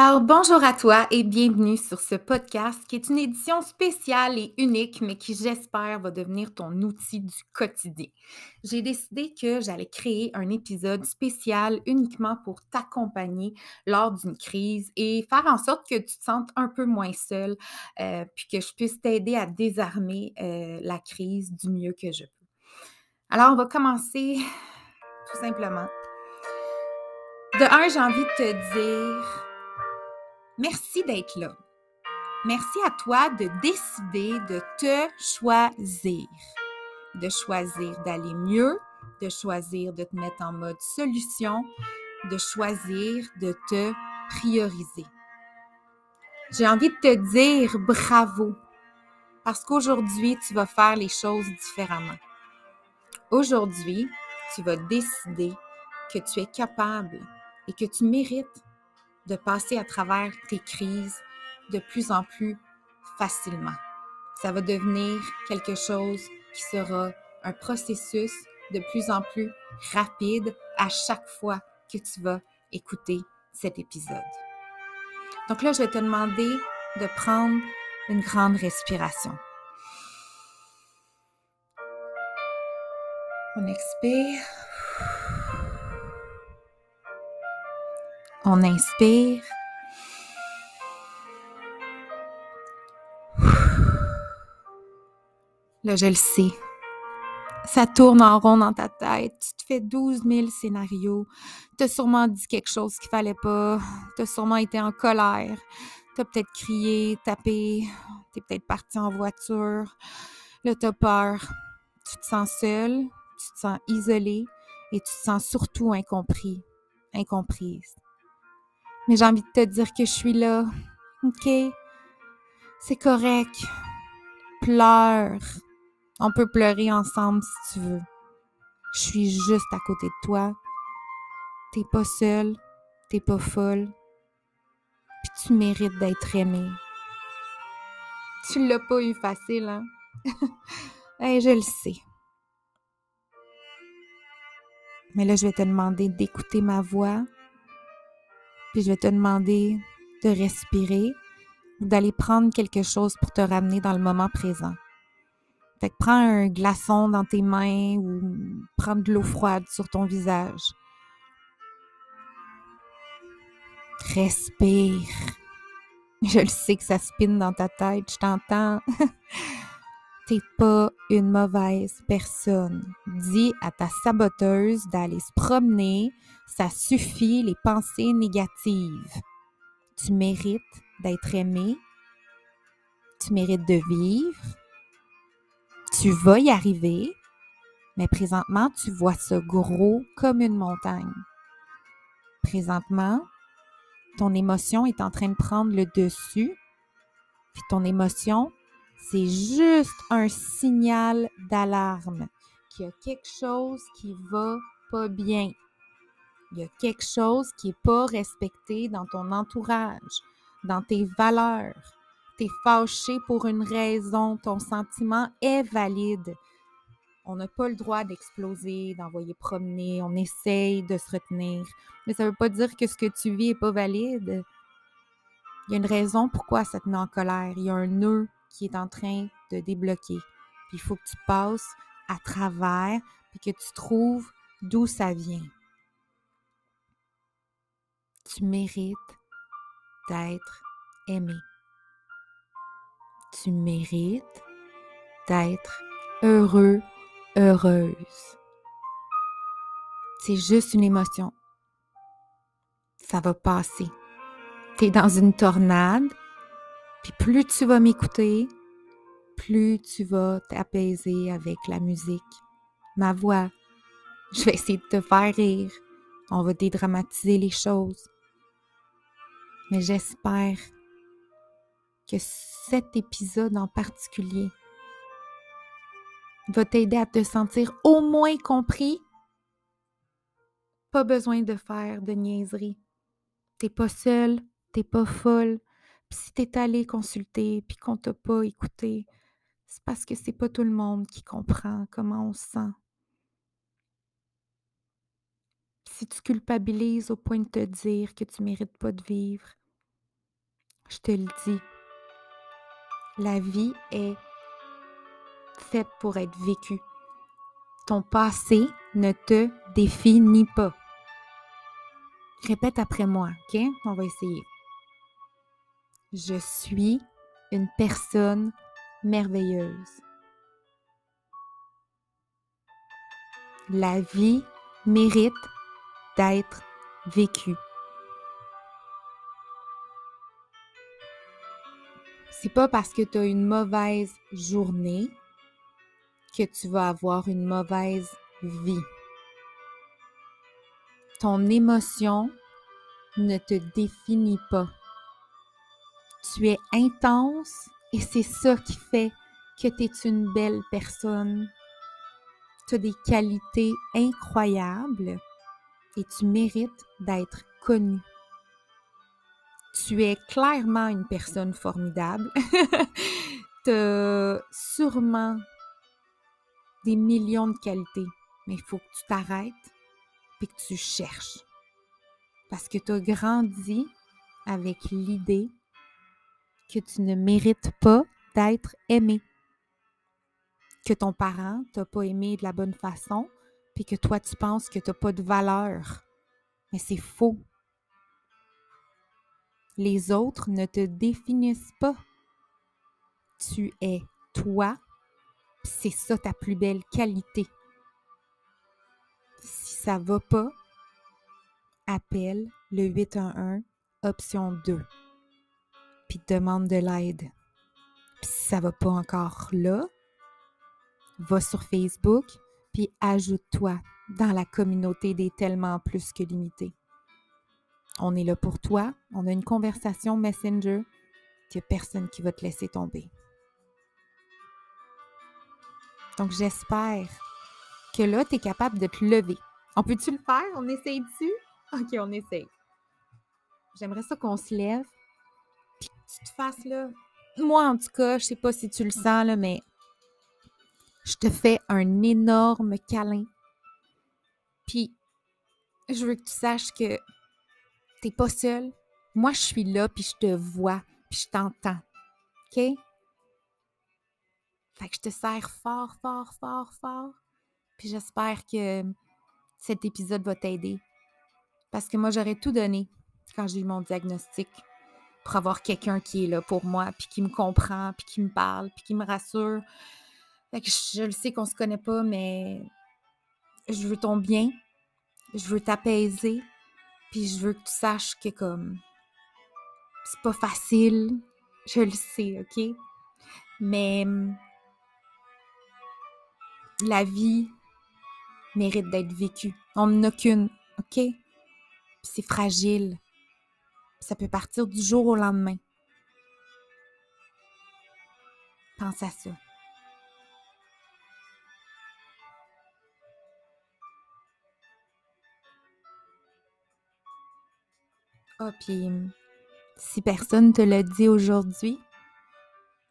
Alors, bonjour à toi et bienvenue sur ce podcast qui est une édition spéciale et unique, mais qui, j'espère, va devenir ton outil du quotidien. J'ai décidé que j'allais créer un épisode spécial uniquement pour t'accompagner lors d'une crise et faire en sorte que tu te sentes un peu moins seul, euh, puis que je puisse t'aider à désarmer euh, la crise du mieux que je peux. Alors, on va commencer tout simplement. De un, j'ai envie de te dire Merci d'être là. Merci à toi de décider de te choisir, de choisir d'aller mieux, de choisir de te mettre en mode solution, de choisir de te prioriser. J'ai envie de te dire bravo parce qu'aujourd'hui, tu vas faire les choses différemment. Aujourd'hui, tu vas décider que tu es capable et que tu mérites de passer à travers tes crises de plus en plus facilement. Ça va devenir quelque chose qui sera un processus de plus en plus rapide à chaque fois que tu vas écouter cet épisode. Donc là, je vais te demander de prendre une grande respiration. On expire. On inspire. Là, je le sais. Ça tourne en rond dans ta tête. Tu te fais 12 000 scénarios. Tu as sûrement dit quelque chose qu'il fallait pas. Tu as sûrement été en colère. Tu as peut-être crié, tapé. Tu es peut-être parti en voiture. Là, tu as peur. Tu te sens seul. Tu te sens isolé. Et tu te sens surtout incompris, incomprise. Mais j'ai envie de te dire que je suis là. OK? C'est correct. Pleure. On peut pleurer ensemble si tu veux. Je suis juste à côté de toi. T'es pas seule. T'es pas folle. Puis tu mérites d'être aimée. Tu l'as pas eu facile, hein? je le sais. Mais là, je vais te demander d'écouter ma voix puis je vais te demander de respirer ou d'aller prendre quelque chose pour te ramener dans le moment présent. Fait que prends un glaçon dans tes mains ou prends de l'eau froide sur ton visage. Respire. Je le sais que ça spinne dans ta tête, je t'entends. T'es pas une mauvaise personne. Dis à ta saboteuse d'aller se promener. Ça suffit, les pensées négatives. Tu mérites d'être aimé. Tu mérites de vivre. Tu vas y arriver. Mais présentement, tu vois ça gros comme une montagne. Présentement, ton émotion est en train de prendre le dessus. Puis ton émotion, c'est juste un signal d'alarme qu'il y a quelque chose qui va pas bien. Il y a quelque chose qui n'est pas respecté dans ton entourage, dans tes valeurs. Tu es fâché pour une raison, ton sentiment est valide. On n'a pas le droit d'exploser, d'envoyer promener, on essaye de se retenir. Mais ça ne veut pas dire que ce que tu vis n'est pas valide. Il y a une raison pourquoi ça te met en colère. Il y a un nœud qui est en train de débloquer. Puis il faut que tu passes à travers, puis que tu trouves d'où ça vient. Tu mérites d'être aimé. Tu mérites d'être heureux, heureuse. C'est juste une émotion. Ça va passer. Tu es dans une tornade, plus tu vas m'écouter, plus tu vas t'apaiser avec la musique, ma voix. Je vais essayer de te faire rire. On va dédramatiser les choses. Mais j'espère que cet épisode en particulier va t'aider à te sentir au moins compris. Pas besoin de faire de niaiseries. T'es pas seul, t'es pas folle, puis si t'es allé consulter puis qu'on t'a pas écouté, c'est parce que c'est pas tout le monde qui comprend comment on se sent. Si tu culpabilises au point de te dire que tu mérites pas de vivre, Je te le dis. La vie est faite pour être vécue. Ton passé ne te définit pas. Répète après moi, OK? On va essayer. Je suis une personne merveilleuse. La vie mérite d'être vécue. C'est pas parce que tu as une mauvaise journée que tu vas avoir une mauvaise vie. Ton émotion ne te définit pas. Tu es intense et c'est ça qui fait que tu es une belle personne. Tu as des qualités incroyables et tu mérites d'être connu. Tu es clairement une personne formidable. tu as sûrement des millions de qualités, mais il faut que tu t'arrêtes et que tu cherches. Parce que tu as grandi avec l'idée que tu ne mérites pas d'être aimé. Que ton parent t'a pas aimé de la bonne façon, puis que toi tu penses que tu n'as pas de valeur. Mais c'est faux. Les autres ne te définissent pas. Tu es toi, c'est ça ta plus belle qualité. Si ça va pas, appelle le 811 option 2 puis demande de l'aide. Puis si ça va pas encore là, va sur Facebook puis ajoute-toi dans la communauté des tellement plus que limités. On est là pour toi, on a une conversation Messenger, il n'y a personne qui va te laisser tomber. Donc j'espère que là, tu es capable de te lever. On peut-tu le faire? On essaye-tu? OK, on essaye. J'aimerais ça qu'on se lève. Puis que tu te fasses là? Moi, en tout cas, je sais pas si tu le sens, là, mais je te fais un énorme câlin. Puis, je veux que tu saches que t'es pas seul. Moi, je suis là, puis je te vois, puis je t'entends. OK? Fait que je te sers fort, fort, fort, fort. Puis j'espère que cet épisode va t'aider. Parce que moi, j'aurais tout donné quand j'ai eu mon diagnostic avoir quelqu'un qui est là pour moi, puis qui me comprend, puis qui me parle, puis qui me rassure. Je le sais qu'on se connaît pas, mais je veux ton bien, je veux t'apaiser, puis je veux que tu saches que comme c'est pas facile, je le sais, ok? Mais la vie mérite d'être vécue. On n'en a qu'une, ok? C'est fragile. Ça peut partir du jour au lendemain. Pense à ça. Ah, puis si personne te l'a dit aujourd'hui,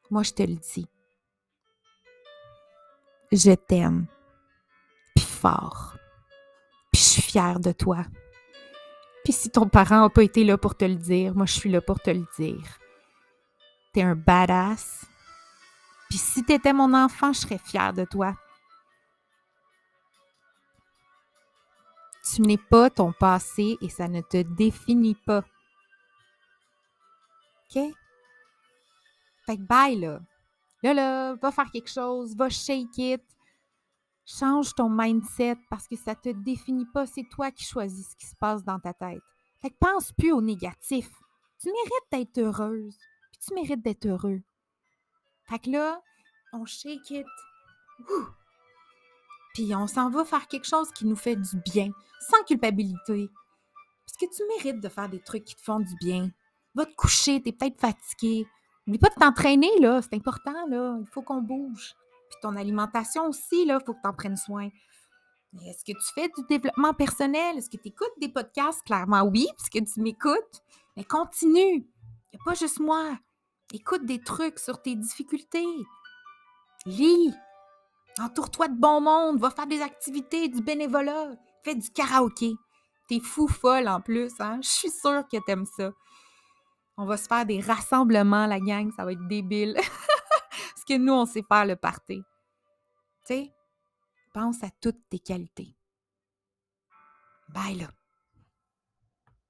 moi je te le dis. Je t'aime. Puis fort. Puis je suis fière de toi. Puis si ton parent n'a pas été là pour te le dire, moi je suis là pour te le dire. T'es un badass. Puis si t'étais mon enfant, je serais fière de toi. Tu n'es pas ton passé et ça ne te définit pas. OK? Fait que bye là. Là, là, va faire quelque chose, va shake it. Change ton mindset parce que ça ne te définit pas. C'est toi qui choisis ce qui se passe dans ta tête. Fait que pense plus au négatif. Tu mérites d'être heureuse. Tu mérites d'être heureux. Fait que là, on shake it. Puis on s'en va faire quelque chose qui nous fait du bien, sans culpabilité. Parce que tu mérites de faire des trucs qui te font du bien. Va te coucher, t'es peut-être fatigué. N'oublie pas de t'entraîner, là. C'est important, là. Il faut qu'on bouge. Puis ton alimentation aussi, il faut que tu en prennes soin. Est-ce que tu fais du développement personnel? Est-ce que tu écoutes des podcasts? Clairement oui, puisque tu m'écoutes. Mais continue. Il n'y a pas juste moi. Écoute des trucs sur tes difficultés. Lis. Entoure-toi de bon monde. Va faire des activités, du bénévolat. Fais du karaoké. T'es fou folle en plus, hein? Je suis sûre que t'aimes ça. On va se faire des rassemblements, la gang, ça va être débile. Que nous, on sait faire le party. Tu sais, pense à toutes tes qualités. Bye là.